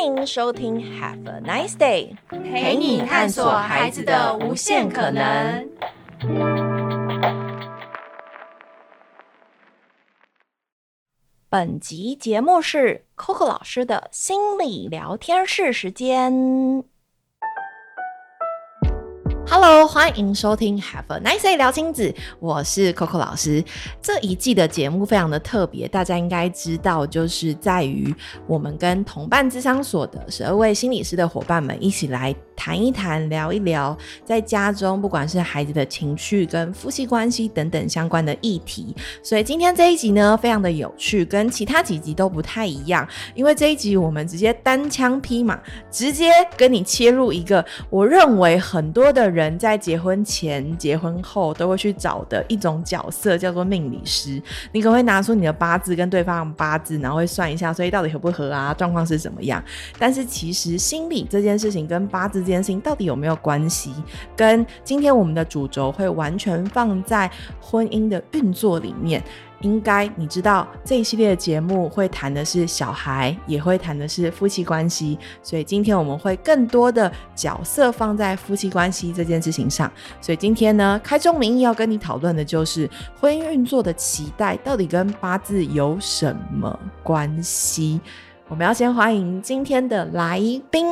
欢迎收听 Have a Nice Day，陪你探索孩子的无限可能。本集节目是 Coco 老师的心理聊天室时间。Hello，欢迎收听 Have a Nice Day 聊亲子，我是 Coco 老师。这一季的节目非常的特别，大家应该知道，就是在于我们跟同伴智商所的十二位心理师的伙伴们一起来谈一谈、聊一聊，在家中不管是孩子的情绪跟夫妻关系等等相关的议题。所以今天这一集呢，非常的有趣，跟其他几集都不太一样，因为这一集我们直接单枪匹马，直接跟你切入一个我认为很多的人。在结婚前、结婚后都会去找的一种角色，叫做命理师。你可能会拿出你的八字跟对方八字，然后会算一下，所以到底合不合啊？状况是怎么样？但是其实心理这件事情跟八字件事情到底有没有关系？跟今天我们的主轴会完全放在婚姻的运作里面。应该你知道这一系列的节目会谈的是小孩，也会谈的是夫妻关系，所以今天我们会更多的角色放在夫妻关系这件事情上。所以今天呢，开宗明义要跟你讨论的就是婚姻运作的期待到底跟八字有什么关系？我们要先欢迎今天的来宾。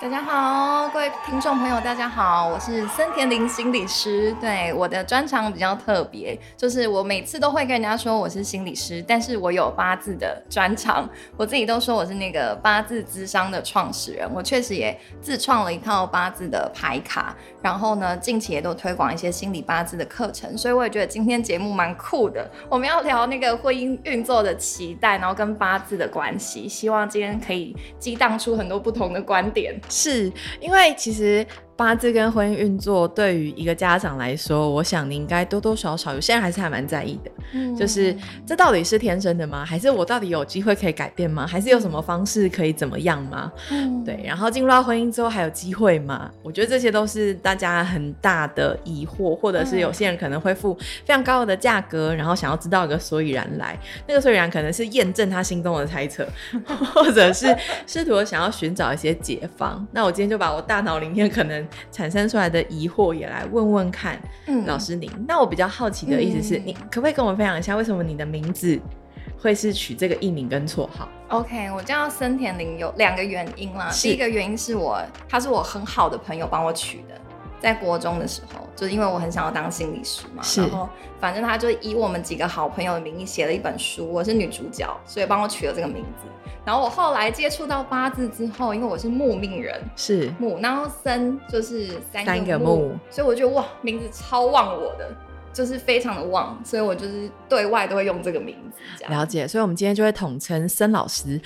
大家好，各位听众朋友，大家好，我是森田玲心理师。对，我的专长比较特别，就是我每次都会跟人家说我是心理师，但是我有八字的专长。我自己都说我是那个八字咨商的创始人，我确实也自创了一套八字的牌卡，然后呢，近期也都推广一些心理八字的课程。所以我也觉得今天节目蛮酷的，我们要聊那个婚姻运作的期待，然后跟八字的关系。希望今天可以激荡出很多不同的观点。是因为其实。八字跟婚姻运作对于一个家长来说，我想你应该多多少少有些人还是还蛮在意的。嗯，就是这到底是天生的吗？还是我到底有机会可以改变吗？还是有什么方式可以怎么样吗？嗯，对。然后进入到婚姻之后还有机会吗？我觉得这些都是大家很大的疑惑，或者是有些人可能会付非常高的价格，然后想要知道一个所以然来。那个所以然可能是验证他心中的猜测，或者是试图想要寻找一些解方。那我今天就把我大脑里面可能。产生出来的疑惑也来问问看，嗯，老师您。那我比较好奇的意思是，嗯，你可不可以跟我们分享一下，为什么你的名字会是取这个艺名跟绰号？OK，我叫森田林有两个原因啦。第一个原因是我，他是我很好的朋友帮我取的，在国中的时候，就是因为我很想要当心理师嘛，然后反正他就以我们几个好朋友的名义写了一本书，我是女主角，所以帮我取了这个名字。然后我后来接触到八字之后，因为我是木命人，是木，然后生就是三个木，三个木，所以我觉得哇，名字超旺我的。就是非常的旺，所以我就是对外都会用这个名字。了解，所以我们今天就会统称森老师，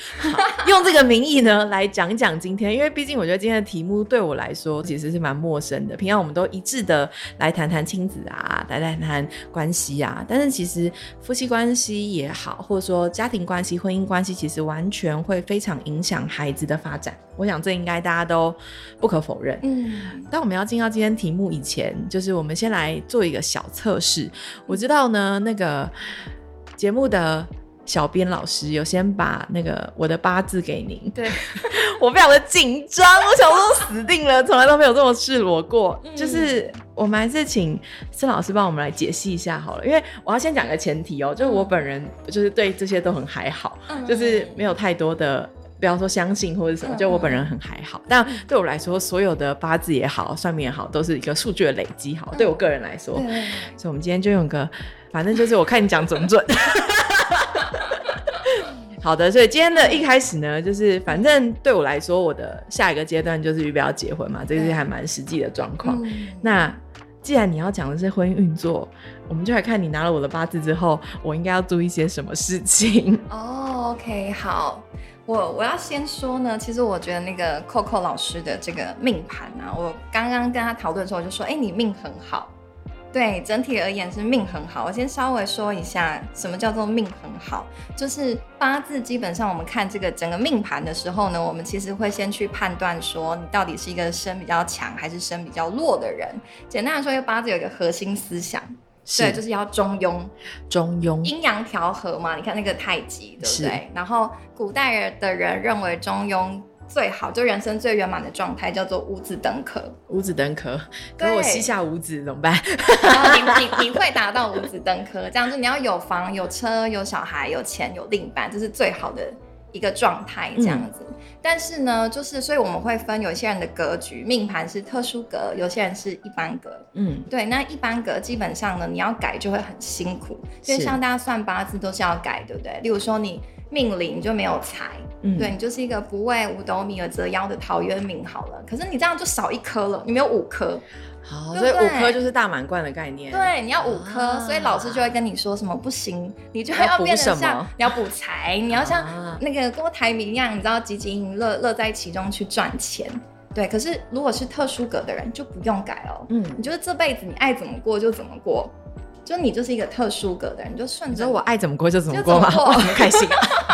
用这个名义呢来讲一讲今天，因为毕竟我觉得今天的题目对我来说其实是蛮陌生的。平常我们都一致的来谈谈亲子啊，来谈谈关系啊，但是其实夫妻关系也好，或者说家庭关系、婚姻关系，其实完全会非常影响孩子的发展。我想这应该大家都不可否认。嗯，当我们要进到今天题目以前，就是我们先来做一个小测试。我知道呢，那个节目的小编老师有先把那个我的八字给您。对，我非常的紧张，我想说死定了，从来都没有这么赤裸过。嗯、就是我们还是请孙老师帮我们来解析一下好了，因为我要先讲个前提哦，就是我本人就是对这些都很还好，嗯、就是没有太多的。不要说相信或者什么，就我本人很还好，但对我来说，所有的八字也好，算命也好，都是一个数据的累积。好，对我个人来说，所以我们今天就用个，反正就是我看你讲准不准。好的，所以今天的一开始呢，就是反正对我来说，我的下一个阶段就是预备要结婚嘛，这个是还蛮实际的状况。那既然你要讲的是婚姻运作，我们就来看你拿了我的八字之后，我应该要注意些什么事情。哦，OK，好。我我要先说呢，其实我觉得那个 Coco 老师的这个命盘啊，我刚刚跟他讨论的时候，我就说，哎，你命很好，对，整体而言是命很好。我先稍微说一下，什么叫做命很好，就是八字基本上我们看这个整个命盘的时候呢，我们其实会先去判断说，你到底是一个身比较强还是身比较弱的人。简单来说，一个八字有一个核心思想。对，就是要中庸，中庸，阴阳调和嘛。你看那个太极，对不对？然后古代人的人认为中庸最好，就人生最圆满的状态叫做五子登科。五子登科，可是我膝下无子怎么办？然后你你 你会达到五子登科，这样子你要有房有车有小孩有钱有另一半，这是最好的一个状态，这样子。嗯但是呢，就是所以我们会分有些人的格局命盘是特殊格，有些人是一般格。嗯，对，那一般格基本上呢，你要改就会很辛苦，因为像大家算八字都是要改，对不对？例如说你命里就没有财，嗯，对你就是一个不为五斗米而折腰的陶渊明好了，可是你这样就少一颗了，你没有五颗。好，所以五颗就是大满贯的概念。对，你要五颗，啊，所以老师就会跟你说什么不行，你就要变成像你要补财，你要像那个郭台铭一样，你知道积极营乐乐在其中去赚钱。对，可是如果是特殊格的人就不用改哦。嗯，你就是这辈子你爱怎么过就怎么过。就你就是一个特殊格的人，你就顺着。我爱怎么过就怎么过嘛？我很 开心，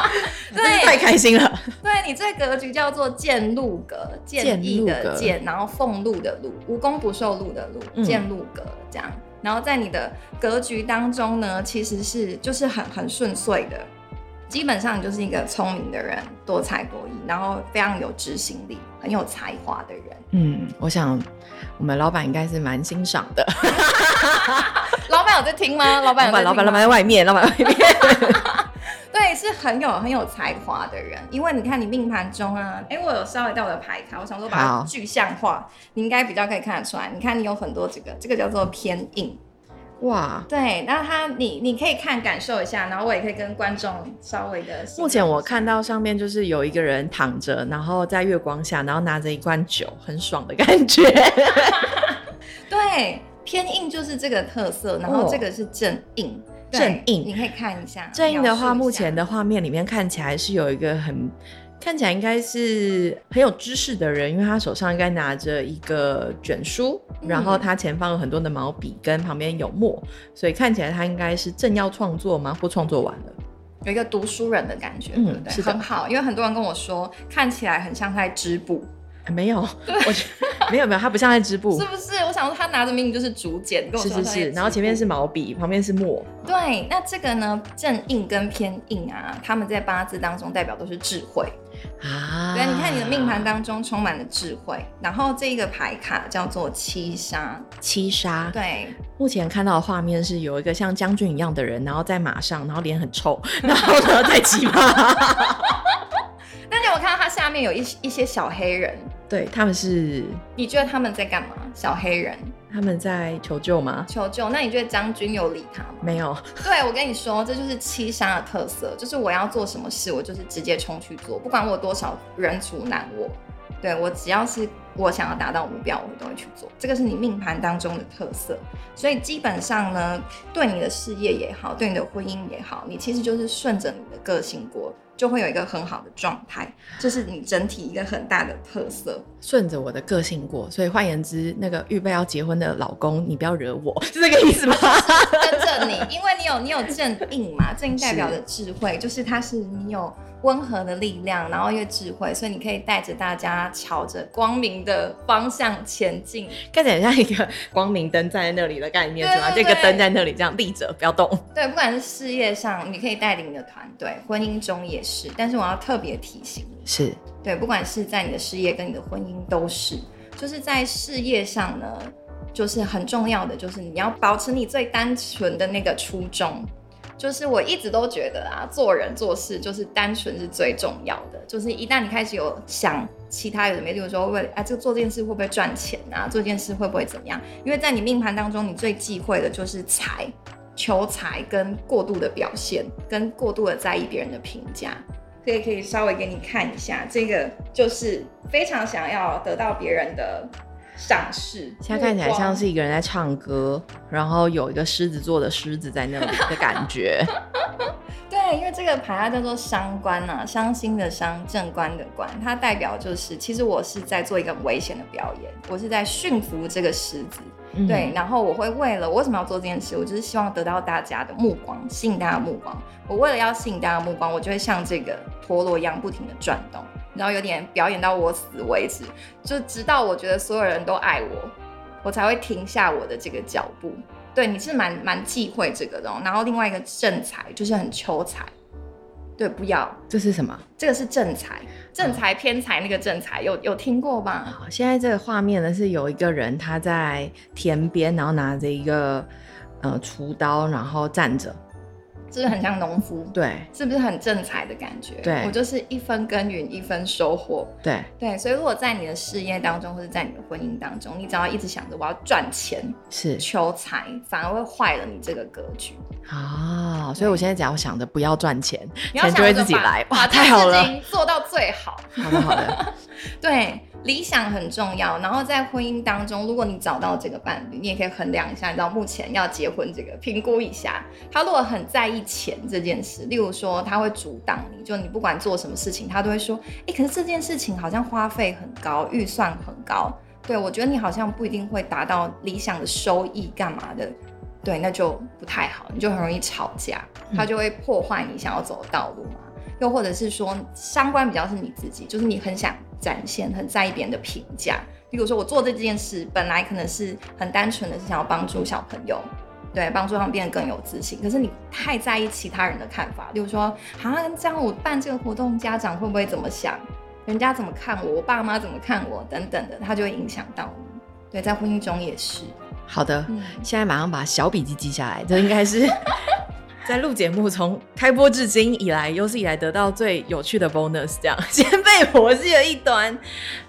对，太开心了。对，你这格局叫做见禄格，见义的见，然后俸禄的禄，无功不受禄的禄，见禄格这样。然后在你的格局当中呢，其实是就是很很顺遂的。基本上你就是一个聪明的人，多才多艺，然后非常有执行力，很有才华的人。嗯，我想我们老板应该是蛮欣赏的。老板有在听吗？老板，老板，老板在外面，老板外面。对，是很有很有才华的人。因为你看你命盘中啊，哎，我有稍微带我的牌卡，我想说把它具象化，你应该比较可以看得出来。你看你有很多这个，这个叫做偏印。哇，对，那他你你可以看感受一下，然后我也可以跟观众稍微的。目前我看到上面就是有一个人躺着，然后在月光下，然后拿着一罐酒，很爽的感觉。对，偏硬就是这个特色，然后这个是正印，正印你可以看一下。正印的话，目前的画面里面看起来是有一个很。看起来应该是很有知识的人，因为他手上应该拿着一个卷书，嗯、然后他前方有很多的毛笔，跟旁边有墨，所以看起来他应该是正要创作吗？或创作完了，有一个读书人的感觉，嗯，对不对？是很好，因为很多人跟我说，看起来很像在织布。没有，我觉得 没有没有，他不像在织布，是不是？我想说他拿着明明就是竹简，跟我说是是是，然后前面是毛笔，旁边是墨。对，那这个呢，正印跟偏印啊，他们在八字当中代表都是智慧啊。对，你看你的命盘当中充满了智慧，然后这个牌卡叫做七杀，七杀。对，目前看到的画面是有一个像将军一样的人，然后在马上，然后脸很臭，然后呢在骑马。但你有看到他下面有一一些小黑人？对，他们是，你觉得他们在干嘛？小黑人，他们在求救吗？求救。那你觉得将军有理他吗？没有。对，我跟你说，这就是七杀的特色，就是我要做什么事，我就是直接冲去做，不管我有多少人阻拦我。对，我只要是我想要达到目标，我都会去做。这个是你命盘当中的特色，所以基本上呢，对你的事业也好，对你的婚姻也好，你其实就是顺着你的个性过。就会有一个很好的状态，这是你整体一个很大的特色。顺着我的个性过，所以换言之，那个预备要结婚的老公，你不要惹我，是这个意思吗？跟着你，因为你有你有正印嘛，正印代表的 智慧，是就是它是你有。温和的力量，然后又智慧，所以你可以带着大家朝着光明的方向前进，看起来像一个光明灯站在那里的概念，是吗？这个灯在那里这样立着，不要动。对，不管是事业上，你可以带领你的团队；婚姻中也是。但是我要特别提醒你，是对，不管是在你的事业跟你的婚姻都是，就是在事业上呢，就是很重要的，就是你要保持你最单纯的那个初衷。就是我一直都觉得啊，做人做事就是单纯是最重要的。就是一旦你开始有想其他有的没，比如说为啊，这个做这件事会不会赚钱啊？做这件事会不会怎么样？因为在你命盘当中，你最忌讳的就是财、求财跟过度的表现，跟过度的在意别人的评价。可以可以稍微给你看一下，这个就是非常想要得到别人的。赏识，现在看起来像是一个人在唱歌，然后有一个狮子座的狮子在那里的感觉。对，因为这个牌它叫做伤官啊，伤心的伤，正官的官，它代表就是，其实我是在做一个危险的表演，我是在驯服这个狮子。嗯、对，然后我会为了我为什么要做这件事，我就是希望得到大家的目光，吸引大家的目光。我为了要吸引大家的目光，我就会像这个陀螺一样不停的转动。然后有点表演到我死为止，就直到我觉得所有人都爱我，我才会停下我的这个脚步。对，你是蛮蛮忌讳这个的。然后另外一个正财就是很求财，对，不要。这是什么？这个是正财，正财偏财那个正财，有有听过吧？好，现在这个画面呢是有一个人他在田边，然后拿着一个呃锄刀，然后站着。是不是很像农夫？对，是不是很正财的感觉？对，我就是一分耕耘一分收获。对对，所以如果在你的事业当中，或者在你的婚姻当中，你只要一直想着我要赚钱，是求财，反而会坏了你这个格局。啊，所以我现在只要想着不要赚钱，钱就会自己来。哇，太好了，做到最好。好的，好的。对。理想很重要，然后在婚姻当中，如果你找到这个伴侣，你也可以衡量一下，你知道目前要结婚这个评估一下，他如果很在意钱这件事，例如说他会阻挡你，就你不管做什么事情，他都会说，哎，可是这件事情好像花费很高，预算很高，对，我觉得你好像不一定会达到理想的收益，干嘛的，对，那就不太好，你就很容易吵架，他就会破坏你想要走的道路嘛，又或者是说相关比较是你自己，就是你很想。展现很在意别人的评价，比如说我做这件事本来可能是很单纯的是想要帮助小朋友，对，帮助他们变得更有自信。可是你太在意其他人的看法，例如说，好啊，这样我办这个活动，家长会不会怎么想？人家怎么看我？我爸妈怎么看我？等等的，他就会影响到你。对，在婚姻中也是。好的，嗯，现在马上把小笔记记下来，这应该是。在录节目从开播至今以来，有史以来得到最有趣的 bonus，这样 先被我记了一端。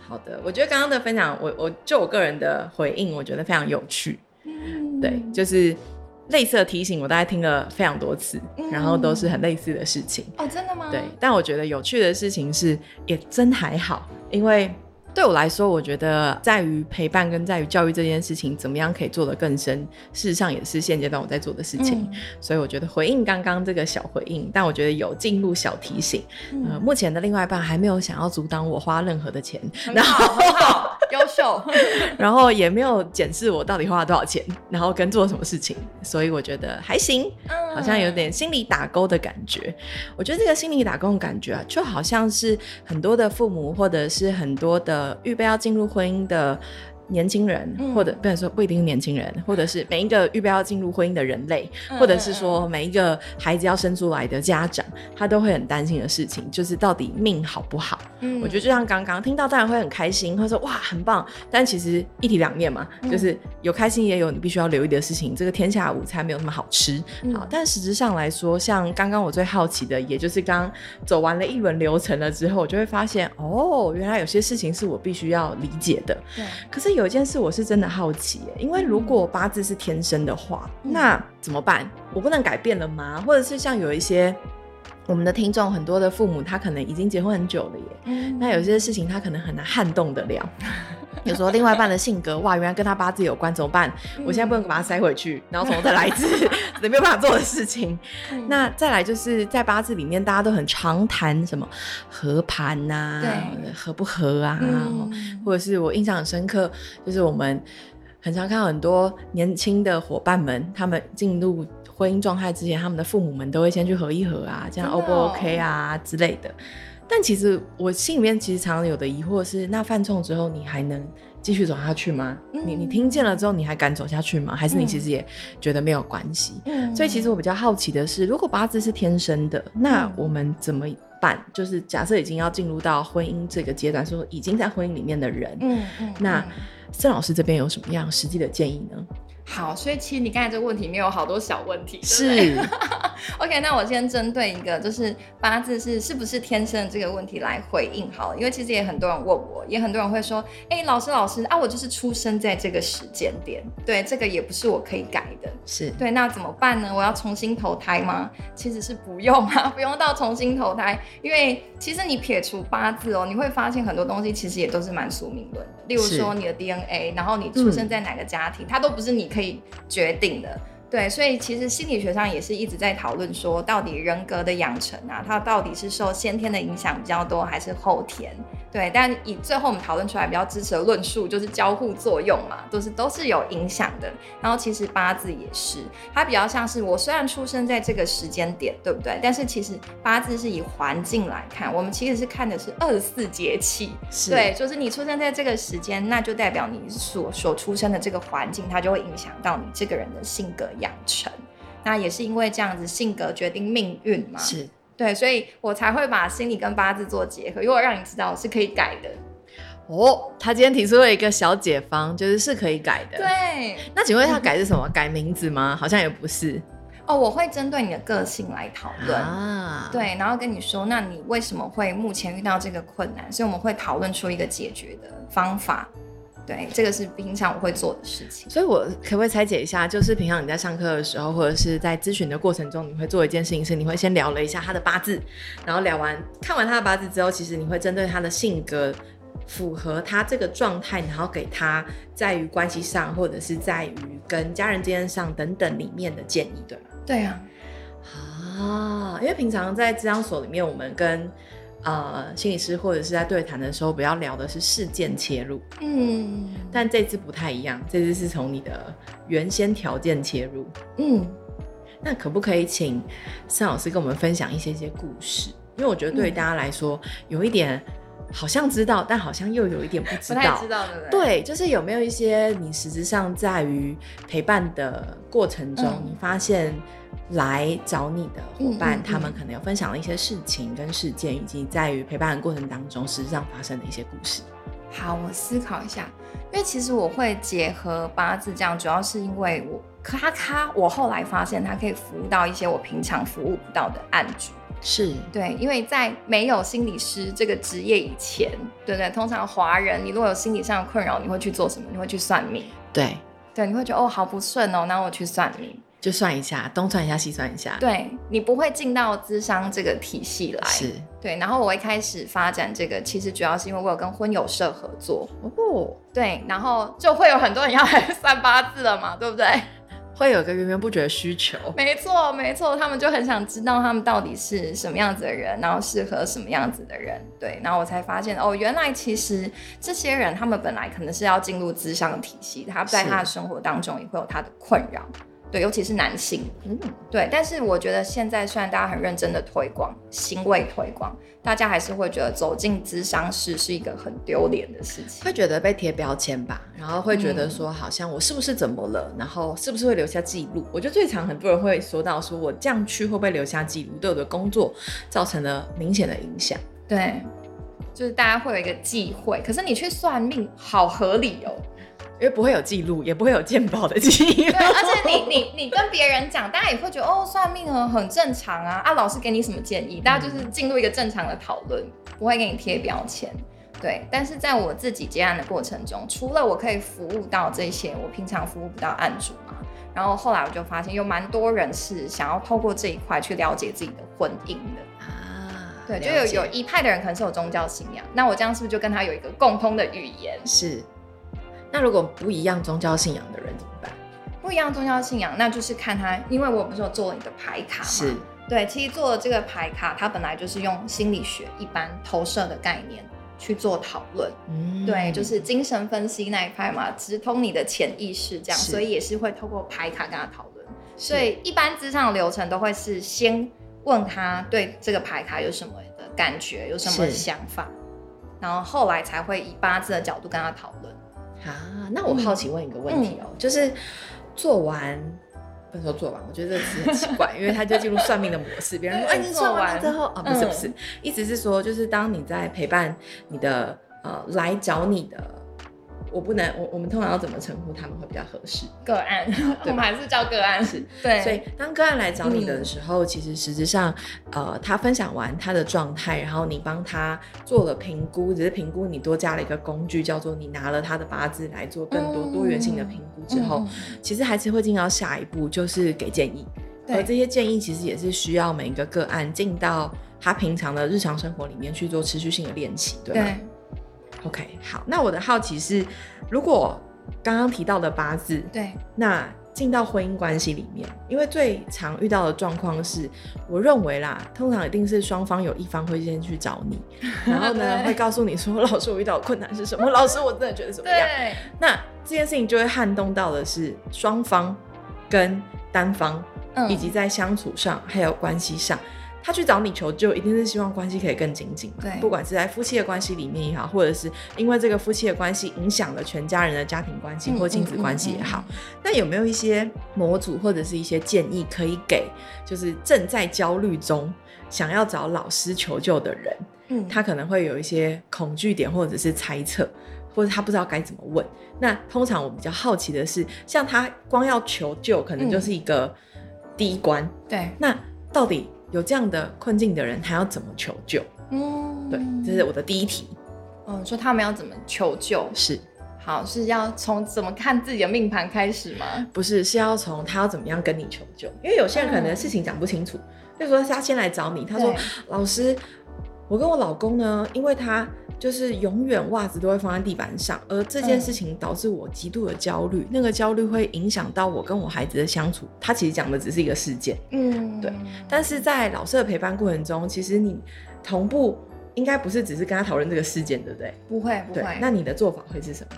好的，我觉得刚刚的分享，我我就我个人的回应，我觉得非常有趣。嗯，对，就是类似的提醒，我大概听了非常多次，嗯，然后都是很类似的事情。哦，真的吗？对，但我觉得有趣的事情是，也真还好，因为。对我来说，我觉得在于陪伴跟在于教育这件事情，怎么样可以做得更深，事实上也是现阶段我在做的事情。嗯、所以我觉得回应刚刚这个小回应，但我觉得有进入小提醒。嗯、呃，目前的另外一半还没有想要阻挡我花任何的钱，很好，很好，优秀。然后也没有检视我到底花了多少钱，然后跟做什么事情，所以我觉得还行，好像有点心理打勾的感觉。我觉得这个心理打勾的感觉啊，就好像是很多的父母或者是很多的。呃，预备要进入婚姻的。年轻人，或者不能说不一定是年轻人，或者是每一个预备要进入婚姻的人类，或者是说每一个孩子要生出来的家长，他都会很担心的事情，就是到底命好不好？嗯，我觉得就像刚刚听到，当然会很开心，会说哇很棒，但其实一体两面嘛，就是有开心也有你必须要留意的事情。这个天下午餐没有那么好吃，好，但实质上来说，像刚刚我最好奇的，也就是刚走完了一轮流程了之后，我就会发现哦，原来有些事情是我必须要理解的。对，可是有。一件事我是真的好奇，因为如果八字是天生的话，嗯、那怎么办？我不能改变了吗？或者是像有一些我们的听众，很多的父母，他可能已经结婚很久了耶，嗯、那有些事情他可能很难撼动得了。有时候另外一半的性格，哇，原来跟他八字有关，怎么办？我现在不能把它塞回去，然后从头再来一次，没有办法做的事情。那再来就是在八字里面，大家都很常谈什么合盘呐、啊，合不合啊？嗯、或者是我印象很深刻，就是我们很常看到很多年轻的伙伴们，他们进入婚姻状态之前，他们的父母们都会先去合一合啊，这样 O 不 OK 啊之类的。但其实我心里面其实常常有的疑惑是：那犯冲之后你还能继续走下去吗？嗯、你你听见了之后你还敢走下去吗？还是你其实也觉得没有关系？嗯、所以其实我比较好奇的是，如果八字是天生的，那我们怎么办？就是假设已经要进入到婚姻这个阶段，说已经在婚姻里面的人，嗯嗯，那森老师这边有什么样实际的建议呢？好，所以其实你刚才这个问题里面有好多小问题，是。OK，那我先针对一个就是八字是是不是天生的这个问题来回应好了，因为其实也很多人问我，也很多人会说，哎、欸，老师老师啊，我就是出生在这个时间点，对，这个也不是我可以改的，是。对，那怎么办呢？我要重新投胎吗？其实是不用啊，不用到重新投胎，因为其实你撇除八字哦，你会发现很多东西其实也都是蛮宿命论的，例如说你的 DNA，然后你出生在哪个家庭，嗯、它都不是你可以决定的。对，所以其实心理学上也是一直在讨论说，到底人格的养成啊，它到底是受先天的影响比较多，还是后天？对，但以最后我们讨论出来比较支持的论述，就是交互作用嘛，都是都是有影响的。然后其实八字也是，它比较像是我虽然出生在这个时间点，对不对？但是其实八字是以环境来看，我们其实是看的是二十四节气，是对，就是你出生在这个时间，那就代表你所所出生的这个环境，它就会影响到你这个人的性格养成。那也是因为这样子，性格决定命运嘛。是。对，所以我才会把心理跟八字做结合，因为我让你知道是可以改的。哦，他今天提出了一个小解方，就是是可以改的。对，那请问他改是什么？嗯、改名字吗？好像也不是。哦，我会针对你的个性来讨论。啊，对，然后跟你说，那你为什么会目前遇到这个困难？所以我们会讨论出一个解决的方法。对，这个是平常我会做的事情。所以，我可不可以拆解一下？就是平常你在上课的时候，或者是在咨询的过程中，你会做一件事情是，你会先聊了一下他的八字，然后聊完看完他的八字之后，其实你会针对他的性格符合他这个状态，然后给他在于关系上，或者是在于跟家人之间上等等里面的建议，对吗？对啊。啊，因为平常在咨商所里面，我们跟呃，心理师或者是在对谈的时候，不要聊的是事件切入，嗯，但这次不太一样，这次是从你的原先条件切入，嗯，那可不可以请尚老师跟我们分享一些些故事？因为我觉得对于大家来说，嗯、有一点好像知道，但好像又有一点不知道，不知道对不对？对，就是有没有一些你实质上在于陪伴的过程中，嗯、你发现。来找你的伙伴，嗯嗯嗯，他们可能有分享了一些事情跟事件，以及在于陪伴的过程当中，实际上发生的一些故事。好，我思考一下，因为其实我会结合八字这样，主要是因为我咔咔，我后来发现它可以服务到一些我平常服务不到的案主。是对，因为在没有心理师这个职业以前，对不对？通常华人，你如果有心理上的困扰，你会去做什么？你会去算命。对，对，你会觉得哦，好不顺哦，那我去算命。就算一下，东算一下，西算一下。对，你不会进到咨商这个体系来。是。对，然后我一开始发展这个，其实主要是因为我有跟婚友社合作。哦。对，然后就会有很多人要来 算八字了嘛，对不对？会有个源源不绝的需求。没错，没错，他们就很想知道他们到底是什么样子的人，然后适合什么样子的人。对，然后我才发现哦，原来其实这些人他们本来可能是要进入资商体系，他在他的生活当中也会有他的困扰。对，尤其是男性，嗯，对。但是我觉得现在虽然大家很认真的推广，行为推广，大家还是会觉得走进咨商室是一个很丢脸的事情，会觉得被贴标签吧，然后会觉得说好像我是不是怎么了，嗯、然后是不是会留下记录？我觉得最常很多人会说到说我这样去会不会留下记录，对我的工作造成了明显的影响。对，就是大家会有一个忌讳，可是你去算命好合理哦。因为不会有记录，也不会有鉴宝的记录。对，而且你你你跟别人讲，大家也会觉得哦，算命啊很正常啊。啊，老师给你什么建议？大家就是进入一个正常的讨论，不会给你贴标签。对，但是在我自己接案的过程中，除了我可以服务到这些我平常服务不到案主嘛，然后后来我就发现有蛮多人是想要透过这一块去了解自己的婚姻的啊。对，就有有一派的人可能是有宗教信仰，那我这样是不是就跟他有一个共通的语言？是。那如果不一样宗教信仰的人怎么办？不一样宗教信仰，那就是看他，因为我不是有做了你的牌卡嘛？是。对，其实做了这个牌卡，它本来就是用心理学一般投射的概念去做讨论。嗯。对，就是精神分析那一派嘛，直通你的潜意识这样，所以也是会透过牌卡跟他讨论。所以一般之上的流程都会是先问他对这个牌卡有什么的感觉，有什么想法，然后后来才会以八字的角度跟他讨论。啊，那我好奇问一个问题哦、就是做完，不能说做完，我觉得这个词很奇怪，因为他就进入算命的模式。别人说，哎、欸，你做完之后啊，不是不是，嗯、意思是说，就是当你在陪伴你的呃来找你的。我不能，我我们通常要怎么称呼他们会比较合适？个案，我们还是叫个案是。对，所以当个案来找你的时候，嗯、其实实质上，呃，他分享完他的状态，然后你帮他做了评估，只是评估你多加了一个工具，叫做你拿了他的八字来做更多多元性的评估之后，嗯、其实还是会进到下一步，就是给建议。对而这些建议其实也是需要每一个个案进到他平常的日常生活里面去做持续性的练习，对吗？对 OK，好，那我的好奇是，如果刚刚提到的八字，对，那进到婚姻关系里面，因为最常遇到的状况是，我认为啦，通常一定是双方有一方会先去找你，然后呢，会告诉你说，老师，我遇到的困难是什么？老师，我真的觉得怎么样？那这件事情就会撼动到的是双方跟单方，嗯、以及在相处上还有关系上。他去找你求救，一定是希望关系可以更紧紧。对，不管是在夫妻的关系里面也好，或者是因为这个夫妻的关系影响了全家人的家庭关系或亲子关系也好，那、嗯嗯嗯嗯、有没有一些模组或者是一些建议可以给，就是正在焦虑中想要找老师求救的人？嗯，他可能会有一些恐惧点，或者是猜测，或者他不知道该怎么问。那通常我比较好奇的是，像他光要求救，可能就是一个第一关。嗯、对，那到底？有这样的困境的人，他要怎么求救？嗯，对，这是我的第一题。嗯，说他们要怎么求救？是，好，是要从怎么看自己的命盘开始吗？不是，是要从他要怎么样跟你求救。因为有些人可能事情讲不清楚，就、嗯、说他先来找你，他说：“老师，我跟我老公呢，因为他。”就是永远袜子都会放在地板上，而这件事情导致我极度的焦虑，嗯，那个焦虑会影响到我跟我孩子的相处。他其实讲的只是一个事件，嗯，对。但是在老师的陪伴过程中，其实你同步应该不是只是跟他讨论这个事件，对不对？不会，不会。那你的做法会是什么？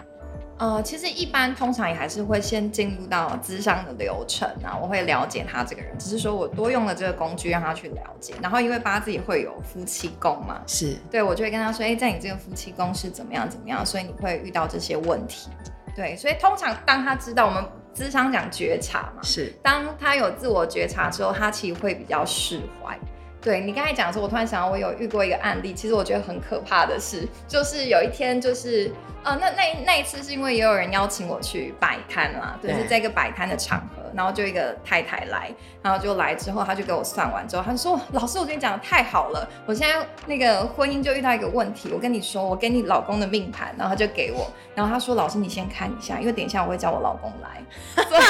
呃，其实一般通常也还是会先进入到咨商的流程啊，我会了解他这个人，只是说我多用了这个工具让他去了解。然后因为八字也会有夫妻宫嘛，是对，我就会跟他说，哎、欸，在你这个夫妻宫是怎么样怎么样，所以你会遇到这些问题。对，所以通常当他知道我们咨商讲觉察嘛，是当他有自我觉察之后，他其实会比较释怀。对，你刚才讲的时候，我突然想到，我有遇过一个案例，其实我觉得很可怕的是，就是有一天，就是呃，那那那一次是因为也有人邀请我去摆摊啦，就，是在一个摆摊的场合，然后就一个太太来，然后就来之后，他就给我算完之后，他说：“老师，我跟你讲的太好了，我现在那个婚姻就遇到一个问题，我跟你说，我给你老公的命盘，然后他就给我，然后他说，老师你先看一下，因为等一下我会叫我老公来，所以。”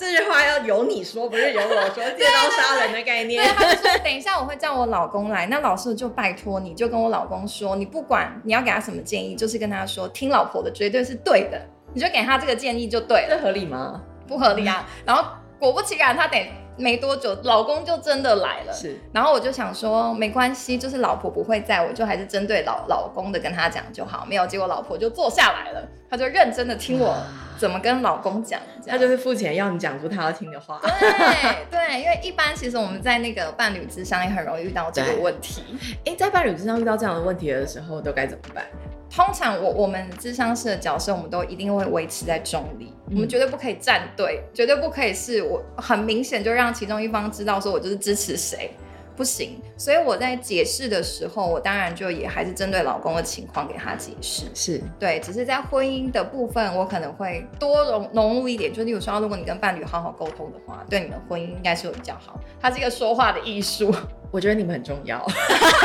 这句话要由你说，不是由我说，借刀杀人的概念。对，他就说等一下我会叫我老公来，那老师就拜托你，就跟我老公说，你不管你要给他什么建议，就是跟他说听老婆的绝对是对的，你就给他这个建议就对了。这合理吗？不合理啊。然后果不其然，他等没多久，老公就真的来了。是。然后我就想说没关系，就是老婆不会在，我就还是针对老老公的跟他讲就好。没有，结果老婆就坐下来了，他就认真的听我。怎么跟老公讲？他就是付钱要你讲出他要听的话。对对，因为一般其实我们在那个伴侣之上也很容易遇到这个问题。哎，在伴侣之上遇到这样的问题的时候，都该怎么办？通常我我们智商师的角色，我们都一定会维持在中立，嗯，我们绝对不可以站队，绝对不可以是我很明显就让其中一方知道说我就是支持谁。不行，所以我在解释的时候，我当然就也还是针对老公的情况给他解释。是对，只是在婚姻的部分，我可能会多融融入一点。就例如说，如果你跟伴侣好好沟通的话，对你们婚姻应该是会比较好。它是一个说话的艺术。我觉得你们很重要，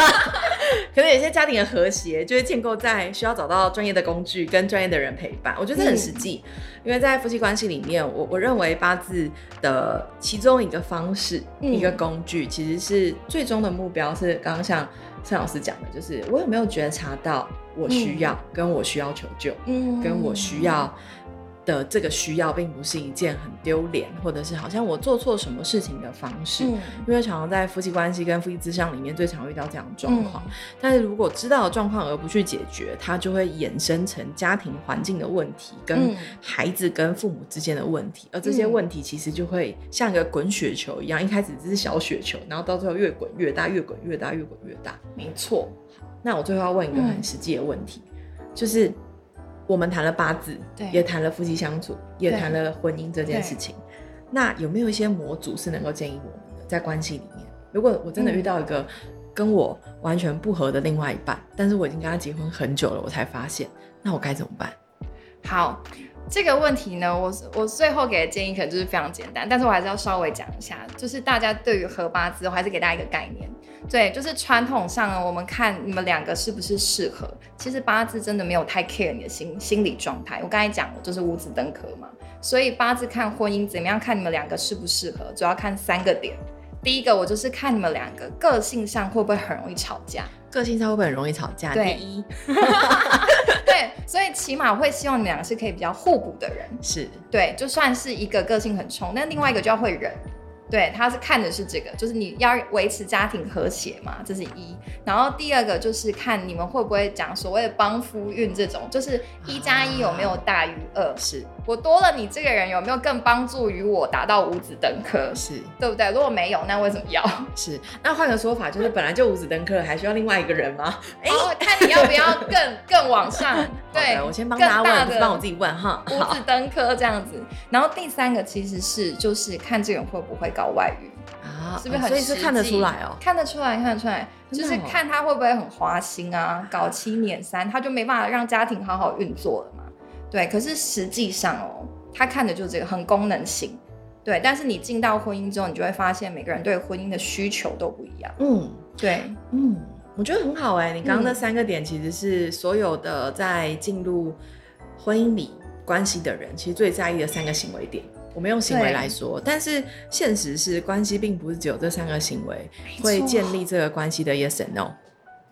可能有些家庭的和谐就会建构在需要找到专业的工具跟专业的人陪伴。我觉得这很实际，嗯，因为在夫妻关系里面，我我认为八字的其中一个方式，嗯，一个工具，其实是最终的目标是刚刚像盛老师讲的，就是我有没有觉察到我需要，跟我需要求救，嗯，跟我需要。的这个需要并不是一件很丢脸，或者是好像我做错什么事情的方式。嗯，因为常常在夫妻关系跟夫妻之商里面，最常遇到这样的状况。嗯。但是如果知道了状况而不去解决，它就会衍生成家庭环境的问题，跟孩子跟父母之间的问题。而这些问题其实就会像一个滚雪球一样，一开始只是小雪球，然后到最后越滚越大，越滚越大，越滚越大。没错。那我最后要问一个很实际的问题，就是。我们谈了八字，对，也谈了夫妻相处，也谈了婚姻这件事情。那有没有一些模组是能够建议我们的，在关系里面？如果我真的遇到一个跟我完全不合的另外一半，嗯，但是我已经跟他结婚很久了，我才发现，那我该怎么办？好。这个问题呢，我我最后给的建议可能就是非常简单，但是我还是要稍微讲一下，就是大家对于合八字，我还是给大家一个概念，对，就是传统上呢，我们看你们两个是不是适合，其实八字真的没有太 care 你的心心理状态。我刚才讲，就是五子登科嘛，所以八字看婚姻怎么样，看你们两个适不适合，主要看三个点。第一个，我就是看你们两个个性上会不会很容易吵架，个性上会不会很容易吵架？对。第一。对，所以起码会希望你们两个是可以比较互补的人，是对，就算是一个个性很冲，但另外一个就要会忍，对，他是看的是这个，就是你要维持家庭和谐嘛，这是一。然后第二个就是看你们会不会讲所谓的帮夫运这种，就是一加一有没有大于二？是我多了你这个人有没有更帮助于我达到五子登科？是对不对？如果没有，那为什么要？是那换个说法，就是本来就五子登科，还需要另外一个人吗？哎，看你要不要更 更往上。对，我先帮大家问，不帮我自己问哈。五子登科这样子，然后第三个其实是就是看这个人会不会搞外遇啊，是不是很？所以是看得出来哦，看得出来，看得出来，就是看他会不会很花心啊，搞七撵三，他就没办法让家庭好好运作了嘛。对，可是实际上哦，他看的就是这个很功能性。对，但是你进到婚姻之后，你就会发现每个人对婚姻的需求都不一样。嗯，对，嗯。我觉得很好哎、欸，你刚刚那三个点其实是所有的在进入婚姻里关系的人，其实最在意的三个行为点。我们用行为来说，但是现实是关系并不是只有这三个行为会建立这个关系的 yes and no。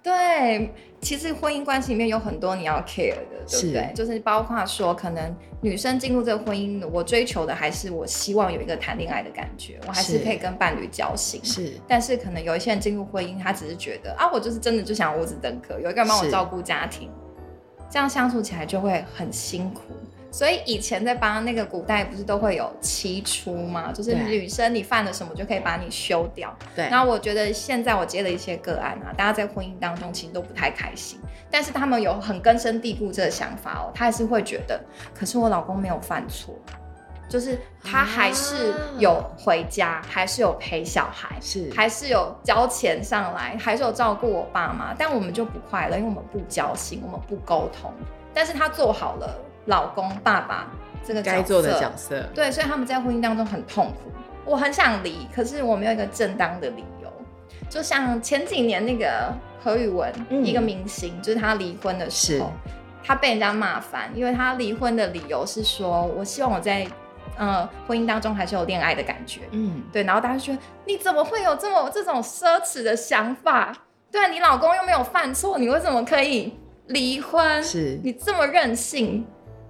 对。其实婚姻关系里面有很多你要 care 的，对不对？就是包括说，可能女生进入这个婚姻，我追求的还是我希望有一个谈恋爱的感觉，我还是可以跟伴侣交心。是，但是可能有一些人进入婚姻，他只是觉得啊，我就是真的就想五子登科，有一个人帮我照顾家庭，这样相处起来就会很辛苦。所以以前在帮那个古代不是都会有七出吗？就是女生你犯了什么就可以把你休掉。对。然后我觉得现在我接了一些个案啊，大家在婚姻当中其实都不太开心，但是他们有很根深蒂固这个想法哦，他还是会觉得，可是我老公没有犯错，就是他还是有回家，啊、还是有陪小孩，是还是有交钱上来，还是有照顾我爸妈，但我们就不快乐，因为我们不交心，我们不沟通，但是他做好了。老公、爸爸这个该做的角色，对，所以他们在婚姻当中很痛苦。我很想离，可是我没有一个正当的理由。就像前几年那个何宇文，嗯、一个明星，就是他离婚的时候，他被人家骂翻，因为他离婚的理由是说，我希望我在呃婚姻当中还是有恋爱的感觉。嗯，对，然后大家就觉得你怎么会有这么这种奢侈的想法？对啊，你老公又没有犯错，你为什么可以离婚？是你这么任性？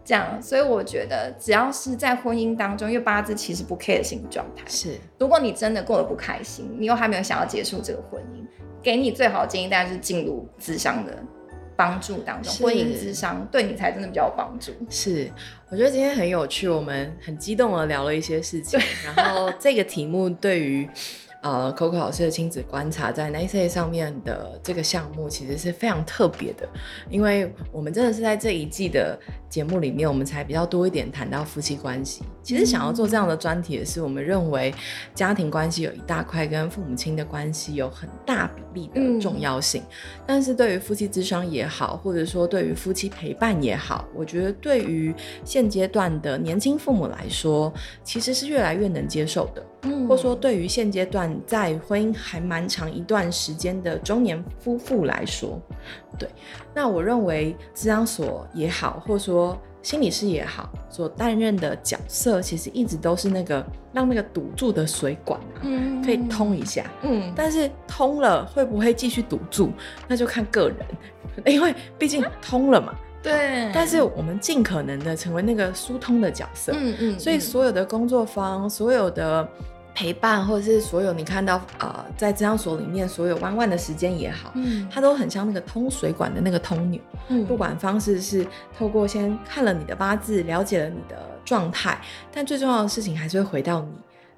这样，所以我觉得只要是在婚姻当中，因为八字其实不 care 的心理状态。是，如果你真的过得不开心，你又还没有想要结束这个婚姻，给你最好的建议，当然是进入智商的帮助当中。婚姻智商对你才真的比较有帮助。是，我觉得今天很有趣，我们很激动的聊了一些事情，然后这个题目对于。呃，Coco 老师的亲子观察在 Nice 上面的这个项目其实是非常特别的，因为我们真的是在这一季的节目里面，我们才比较多一点谈到夫妻关系。其实想要做这样的专题也是，我们认为家庭关系有一大块跟父母亲的关系有很大比例的重要性。嗯、但是对于夫妻智商也好，或者说对于夫妻陪伴也好，我觉得对于现阶段的年轻父母来说，其实是越来越能接受的。嗯，或说对于现阶段在婚姻还蛮长一段时间的中年夫妇来说，对，那我认为咨商所也好，或说心理师也好，所担任的角色，其实一直都是那个让那个堵住的水管啊，嗯，可以通一下，嗯，但是通了会不会继续堵住，那就看个人，因为毕竟通了嘛。对，但是我们尽可能的成为那个疏通的角色，嗯嗯，所以所有的工作坊，所有的陪伴，或者是所有你看到呃，在治疗所里面所有弯弯的时间也好，嗯，它都很像那个通水管的那个通钮，嗯，不管方式是透过先看了你的八字，了解了你的状态，但最重要的事情还是会回到你。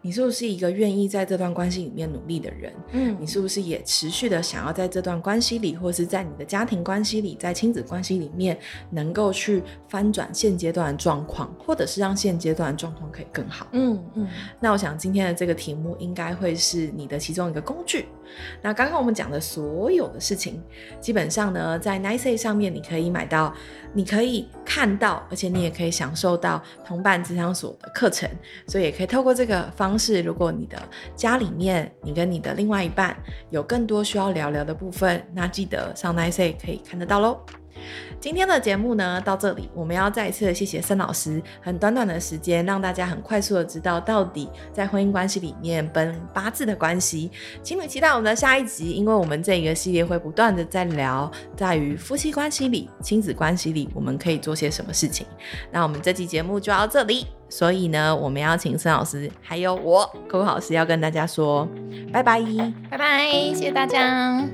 你是不是一个愿意在这段关系里面努力的人？嗯，你是不是也持续的想要在这段关系里，或是在你的家庭关系里，在亲子关系里面，能够去翻转现阶段的状况，或者是让现阶段的状况可以更好？嗯嗯。嗯，那我想今天的这个题目应该会是你的其中一个工具。那刚刚我们讲的所有的事情，基本上呢，在 Nice 上面你可以买到。你可以看到，而且你也可以享受到同伴咨商所的课程，所以也可以透过这个方是。如果你的家里面，你跟你的另外一半有更多需要聊聊的部分，那记得上 Nice 可以看得到喽。今天的节目呢到这里我们要再一次谢谢孙老师很短短的时间让大家很快速的知道到底在婚姻关系里面奔八字的关系请你期待我们的下一集因为我们这一个系列会不断的在聊在于夫妻关系里亲子关系里我们可以做些什么事情。那我们这期节目就到这里所以呢我们要请孙老师还有我 coco 老师要跟大家说拜拜。拜拜谢谢大家。